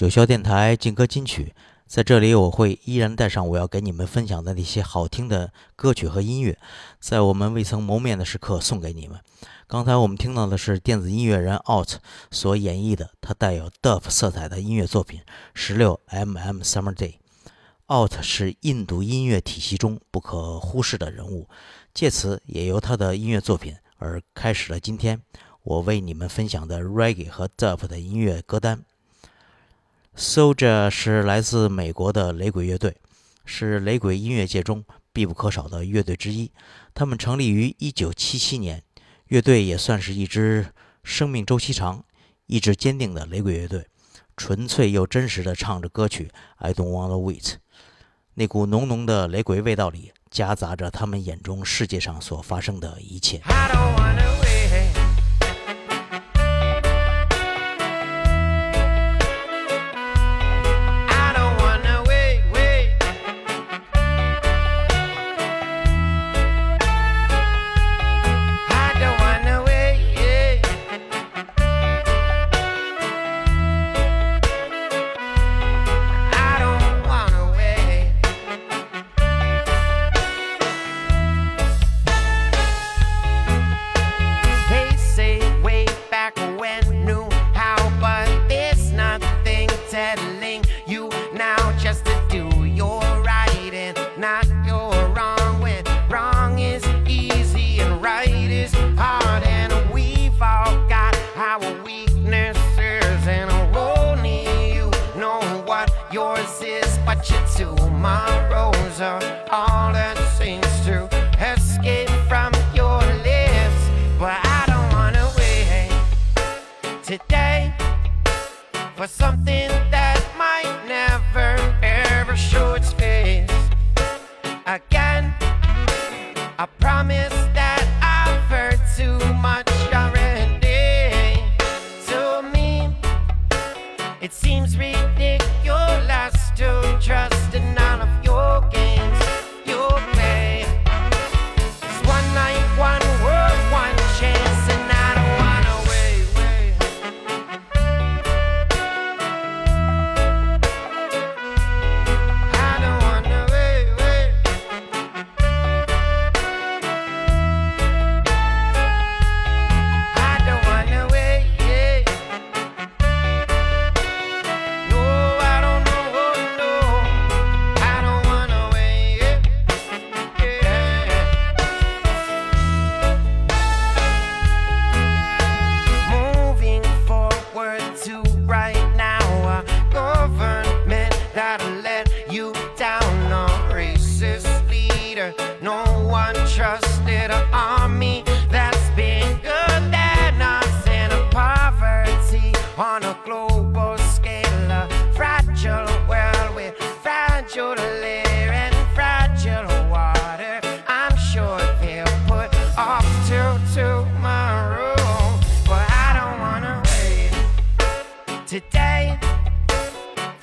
九霄电台劲歌金曲，在这里我会依然带上我要给你们分享的那些好听的歌曲和音乐，在我们未曾谋面的时刻送给你们。刚才我们听到的是电子音乐人 Out 所演绎的他带有 Dub 色彩的音乐作品《十六 mm Summer Day》。Out 是印度音乐体系中不可忽视的人物，借此也由他的音乐作品而开始了今天我为你们分享的 Reggae 和 Dub 的音乐歌单。Soldier 是来自美国的雷鬼乐队，是雷鬼音乐界中必不可少的乐队之一。他们成立于1977年，乐队也算是一支生命周期长、意志坚定的雷鬼乐队，纯粹又真实的唱着歌曲《I Don't Wanna Wait》。那股浓浓的雷鬼味道里，夹杂着他们眼中世界上所发生的一切。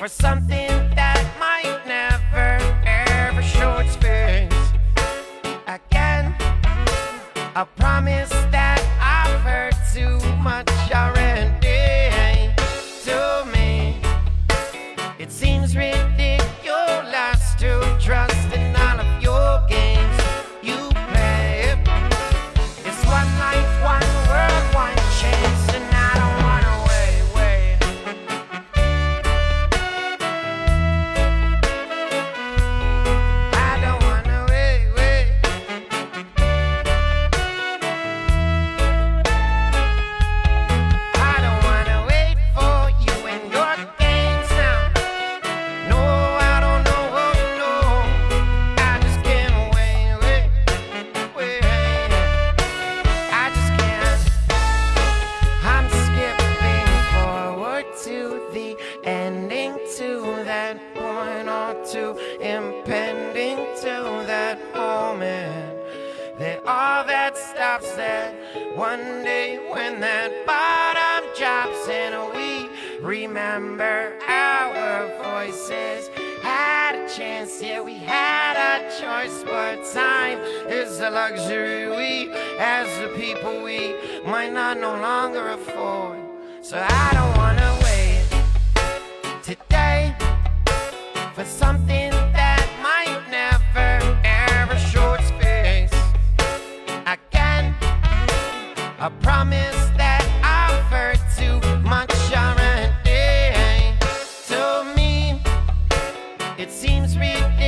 for something luxury we, as the people, we might not no longer afford. So I don't wanna wait today for something that might never ever short space again. I promise that I've too much already. To me, it seems ridiculous.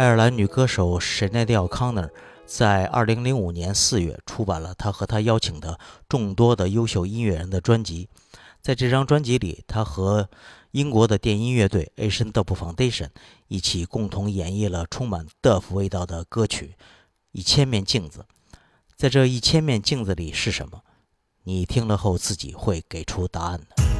爱尔兰女歌手 Sinead O'Connor 在2005年4月出版了她和她邀请的众多的优秀音乐人的专辑。在这张专辑里，她和英国的电音乐队 Asian Dub Foundation 一起共同演绎了充满 Dub 味道的歌曲《一千面镜子》。在这一千面镜子里是什么？你听了后自己会给出答案的。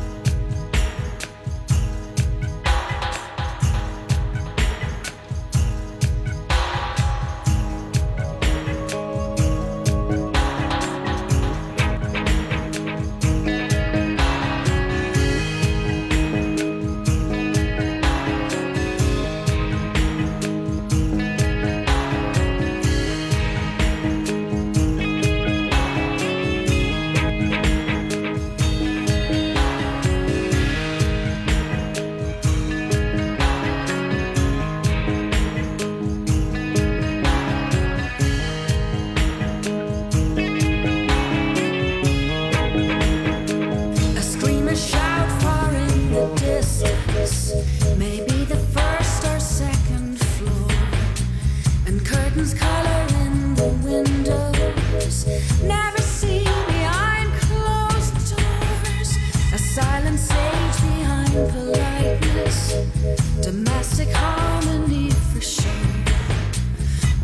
Domestic harmony for sure.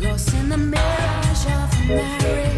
Lost in the mirage of marriage.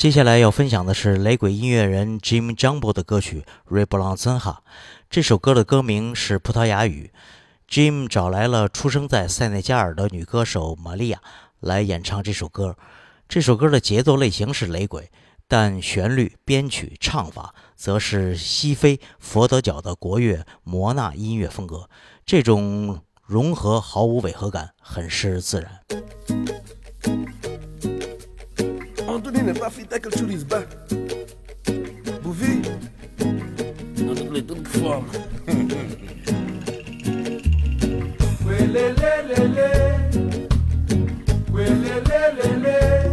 接下来要分享的是雷鬼音乐人 Jim Jumbo 的歌曲《Reblanca 这首歌的歌名是葡萄牙语。Jim 找来了出生在塞内加尔的女歌手玛利亚来演唱这首歌。这首歌的节奏类型是雷鬼，但旋律、编曲、唱法则是西非佛得角的国乐摩纳音乐风格。这种融合毫无违和感，很是自然。Nina Buffy that culture is back. Bouvi. Non, tu voulais toute forme. Welelelele. Welelelele.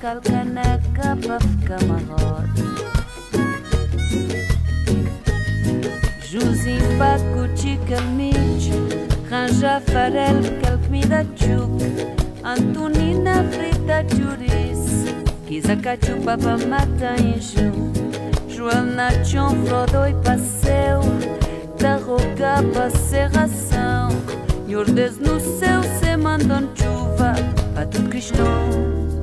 kalkanaka pafka mahor Juzim pacuti calmich Ranja farel calmida tchuc, Antonina frita juris Kizakachu papa mata inju Joana frodo e passeu Da roga passeração E ordes no céu se mandam chuva Pato cristão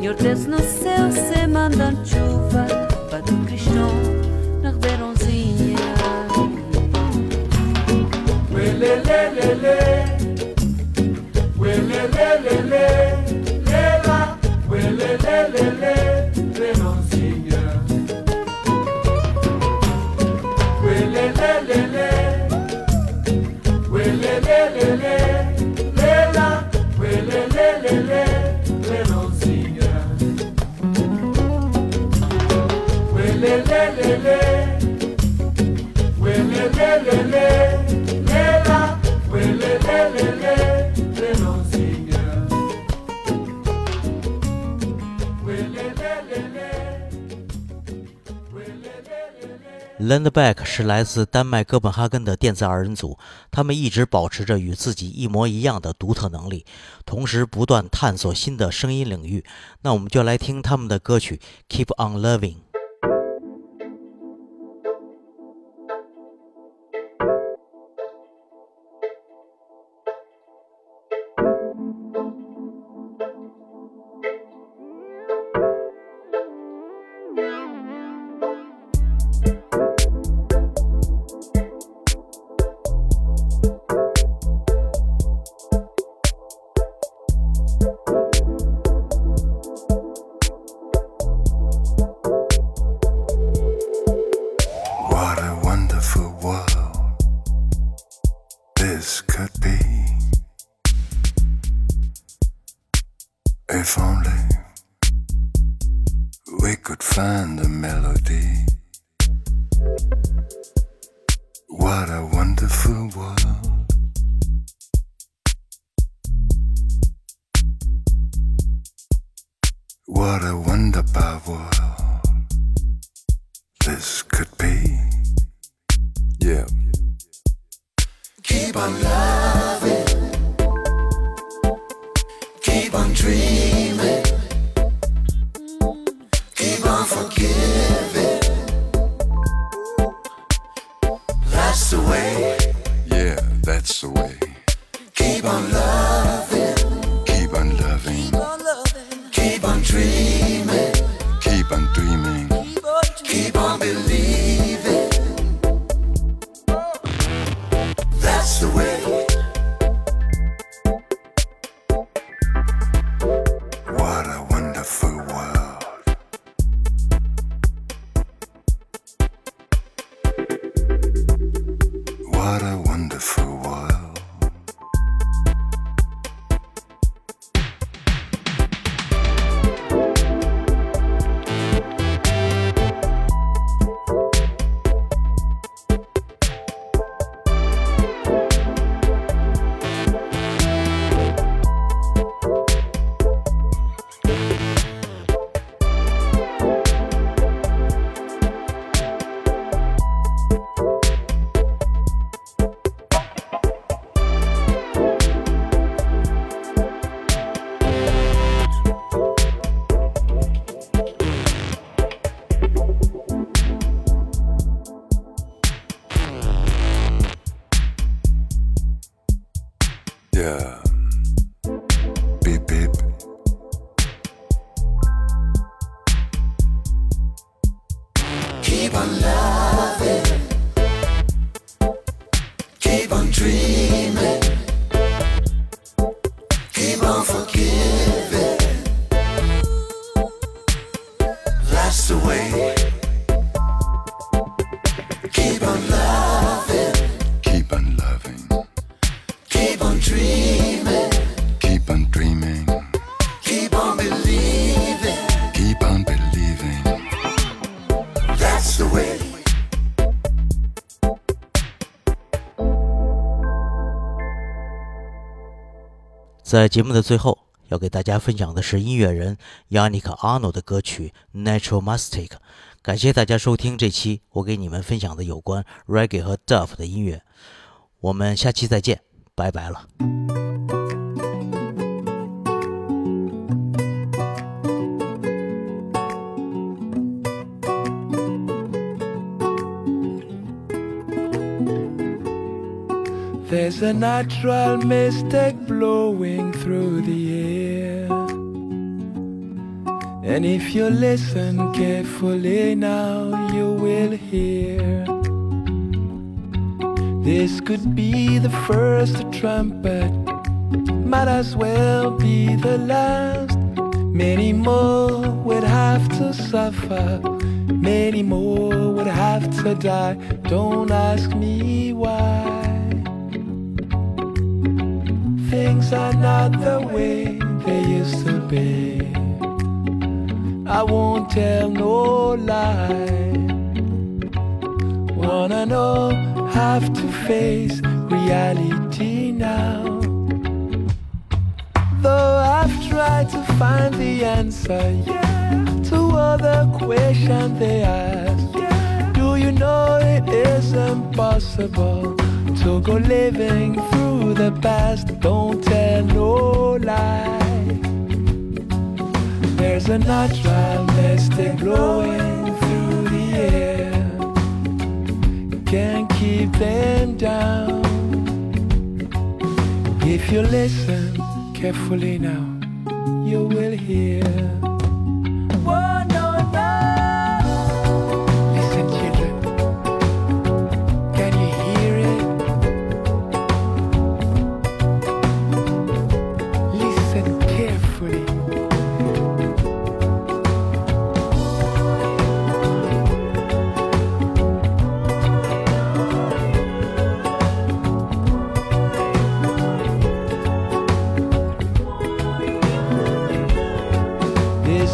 E o Deus no céu, se mandando chuva para o cristão na Ribeirãozinha. Ué. lendback 是来自丹麦哥本哈根的电子二人组他们一直保持着与自己一模一样的独特能力同时不断探索新的声音领域。那我们就来听他们的歌曲 keep on loving What a wonderful world this could be. 在节目的最后，要给大家分享的是音乐人 Yannick Arno 的歌曲《Natural Mystic》。感谢大家收听这期我给你们分享的有关 Reggae 和 Duff 的音乐。我们下期再见，拜拜了。There's a natural mystic blowing through the air. And if you listen carefully now, you will hear. This could be the first trumpet, might as well be the last. Many more would have to suffer, many more would have to die. Don't ask me Things are not the way they used to be. I won't tell no lie. Wanna know, have to face reality now. Though I've tried to find the answer, yeah, to all the questions they ask. Yeah. Do you know it is impossible to go living through the past. Don't tell no lie. There's a natural mystic blowing through the air. Can't keep them down. If you listen carefully now, you will hear.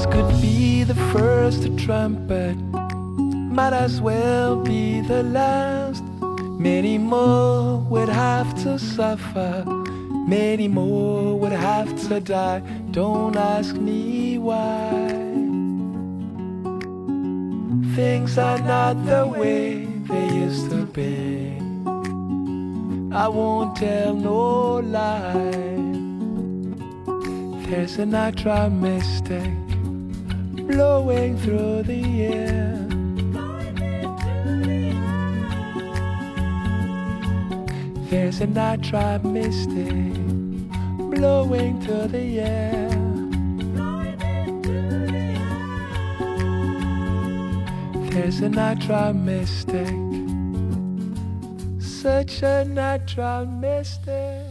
This could be the first trumpet, might as well be the last. Many more would have to suffer, many more would have to die. Don't ask me why. Things are not the way they used to be. I won't tell no lie. There's a natural mystic blowing through the air. There's a natural mystic blowing through the air. There's a natural mystic, such a natural mystic.